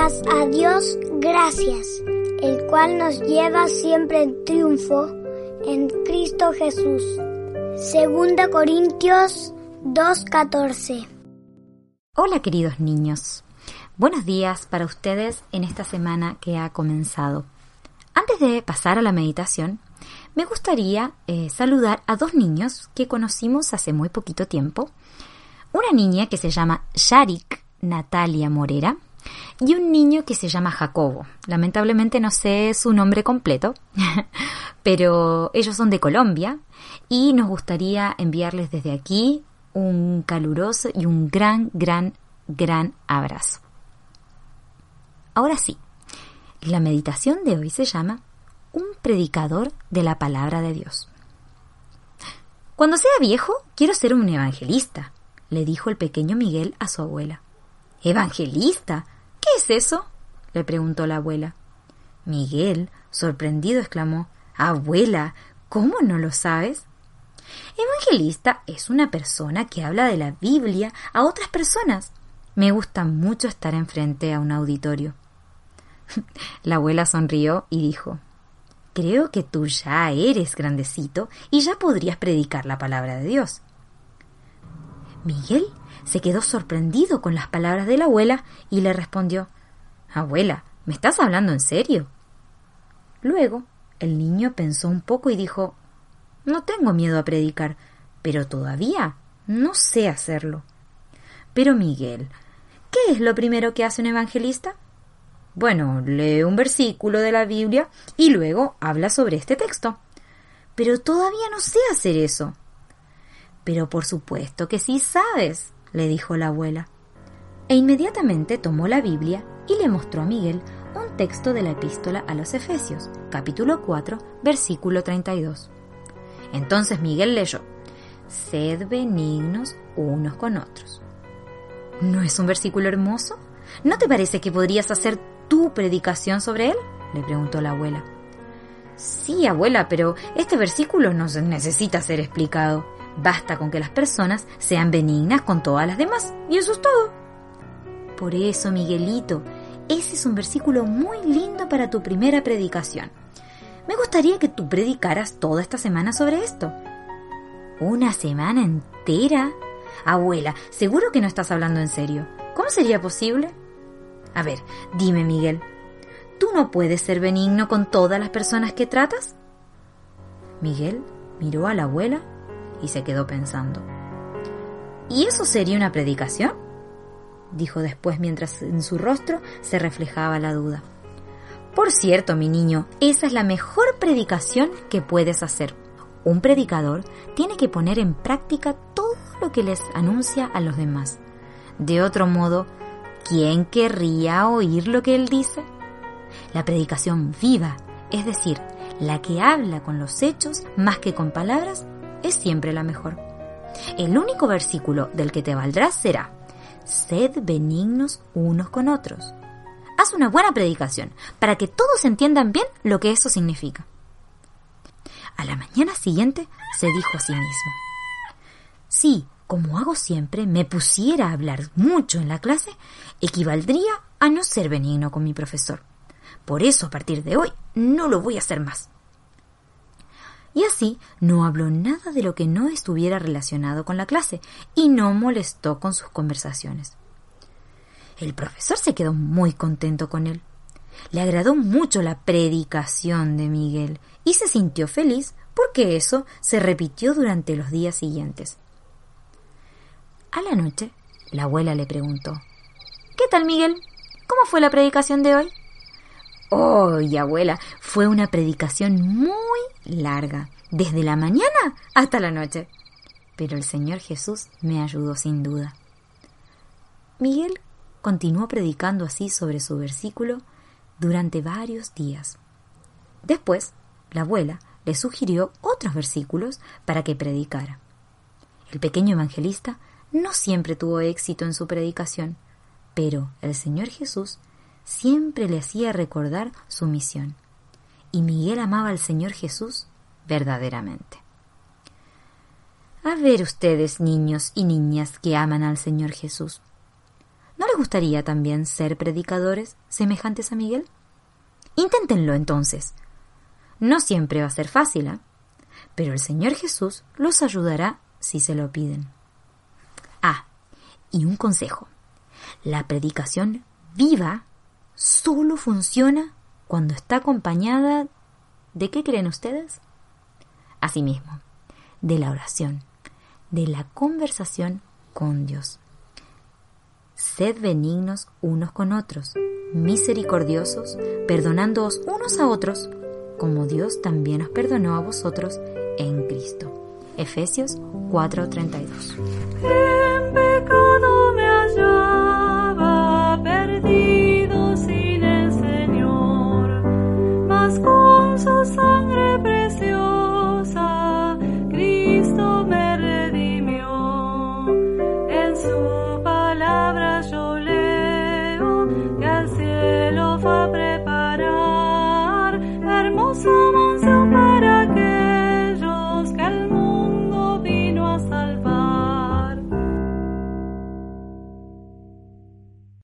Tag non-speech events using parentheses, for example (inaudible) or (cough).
a Dios gracias, el cual nos lleva siempre en triunfo en Cristo Jesús. Segunda Corintios 2.14 Hola queridos niños, buenos días para ustedes en esta semana que ha comenzado. Antes de pasar a la meditación, me gustaría eh, saludar a dos niños que conocimos hace muy poquito tiempo. Una niña que se llama Sharik Natalia Morera y un niño que se llama Jacobo. Lamentablemente no sé su nombre completo, (laughs) pero ellos son de Colombia y nos gustaría enviarles desde aquí un caluroso y un gran, gran, gran abrazo. Ahora sí, la meditación de hoy se llama Un predicador de la palabra de Dios. Cuando sea viejo, quiero ser un evangelista, le dijo el pequeño Miguel a su abuela. ¿Evangelista? ¿Qué es eso? le preguntó la abuela. Miguel, sorprendido, exclamó Abuela, ¿cómo no lo sabes? Evangelista es una persona que habla de la Biblia a otras personas. Me gusta mucho estar enfrente a un auditorio. (laughs) La abuela sonrió y dijo Creo que tú ya eres grandecito y ya podrías predicar la palabra de Dios. Miguel se quedó sorprendido con las palabras de la abuela y le respondió Abuela, ¿me estás hablando en serio? Luego, el niño pensó un poco y dijo No tengo miedo a predicar, pero todavía no sé hacerlo. Pero Miguel, ¿qué es lo primero que hace un evangelista? Bueno, lee un versículo de la Biblia y luego habla sobre este texto. Pero todavía no sé hacer eso. Pero por supuesto que sí sabes, le dijo la abuela. E inmediatamente tomó la Biblia y le mostró a Miguel un texto de la epístola a los Efesios, capítulo 4, versículo 32. Entonces Miguel leyó, Sed benignos unos con otros. ¿No es un versículo hermoso? ¿No te parece que podrías hacer tu predicación sobre él? le preguntó la abuela. Sí, abuela, pero este versículo no necesita ser explicado. Basta con que las personas sean benignas con todas las demás, y eso es todo. Por eso, Miguelito, ese es un versículo muy lindo para tu primera predicación. Me gustaría que tú predicaras toda esta semana sobre esto. ¿Una semana entera? Abuela, seguro que no estás hablando en serio. ¿Cómo sería posible? A ver, dime, Miguel, ¿tú no puedes ser benigno con todas las personas que tratas? Miguel miró a la abuela y se quedó pensando. ¿Y eso sería una predicación? dijo después mientras en su rostro se reflejaba la duda. Por cierto, mi niño, esa es la mejor predicación que puedes hacer. Un predicador tiene que poner en práctica todo lo que les anuncia a los demás. De otro modo, ¿quién querría oír lo que él dice? La predicación viva, es decir, la que habla con los hechos más que con palabras, es siempre la mejor. El único versículo del que te valdrás será, sed benignos unos con otros. Haz una buena predicación para que todos entiendan bien lo que eso significa. A la mañana siguiente se dijo a sí mismo, si, como hago siempre, me pusiera a hablar mucho en la clase, equivaldría a no ser benigno con mi profesor. Por eso, a partir de hoy, no lo voy a hacer más y así no habló nada de lo que no estuviera relacionado con la clase y no molestó con sus conversaciones. El profesor se quedó muy contento con él. Le agradó mucho la predicación de Miguel y se sintió feliz porque eso se repitió durante los días siguientes. A la noche, la abuela le preguntó ¿Qué tal, Miguel? ¿Cómo fue la predicación de hoy? Oh, abuela, fue una predicación muy larga, desde la mañana hasta la noche. Pero el Señor Jesús me ayudó sin duda. Miguel continuó predicando así sobre su versículo durante varios días. Después, la abuela le sugirió otros versículos para que predicara. El pequeño evangelista no siempre tuvo éxito en su predicación, pero el Señor Jesús siempre le hacía recordar su misión. Y Miguel amaba al Señor Jesús verdaderamente. A ver ustedes, niños y niñas que aman al Señor Jesús. ¿No les gustaría también ser predicadores semejantes a Miguel? Inténtenlo entonces. No siempre va a ser fácil, ¿eh? pero el Señor Jesús los ayudará si se lo piden. Ah, y un consejo. La predicación viva solo funciona cuando está acompañada de qué creen ustedes? Asimismo, de la oración, de la conversación con Dios. Sed benignos unos con otros, misericordiosos, perdonándoos unos a otros, como Dios también os perdonó a vosotros en Cristo. Efesios 4:32.